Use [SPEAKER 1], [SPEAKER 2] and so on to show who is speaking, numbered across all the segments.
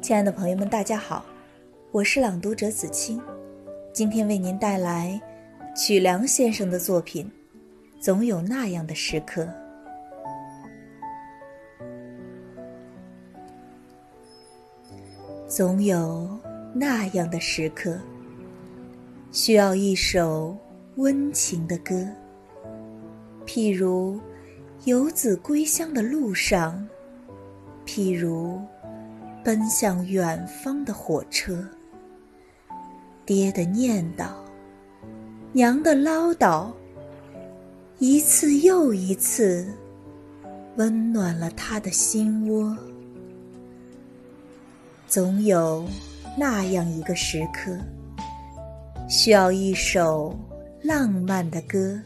[SPEAKER 1] 亲爱的朋友们，大家好，我是朗读者子清，今天为您带来曲梁先生的作品《总有那样的时刻》。总有那样的时刻，需要一首温情的歌，譬如游子归乡的路上，譬如奔向远方的火车。爹的念叨，娘的唠叨，一次又一次，温暖了他的心窝。总有那样一个时刻，需要一首浪漫的歌，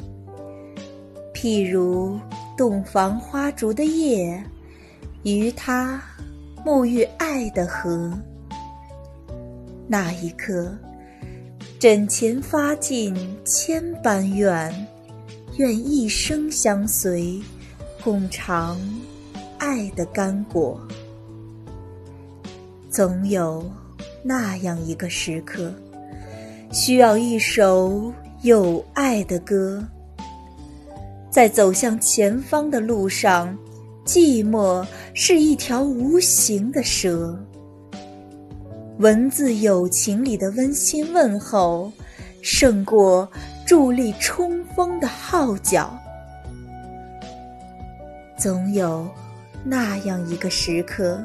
[SPEAKER 1] 譬如洞房花烛的夜，与他沐浴爱的河。那一刻，枕前发尽千般怨，愿一生相随，共尝爱的甘果。总有那样一个时刻，需要一首有爱的歌。在走向前方的路上，寂寞是一条无形的蛇。文字友情里的温馨问候，胜过伫立冲锋的号角。总有那样一个时刻。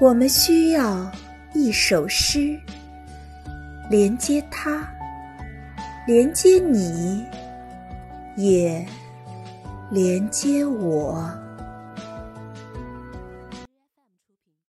[SPEAKER 1] 我们需要一首诗，连接他，连接你，也连接我。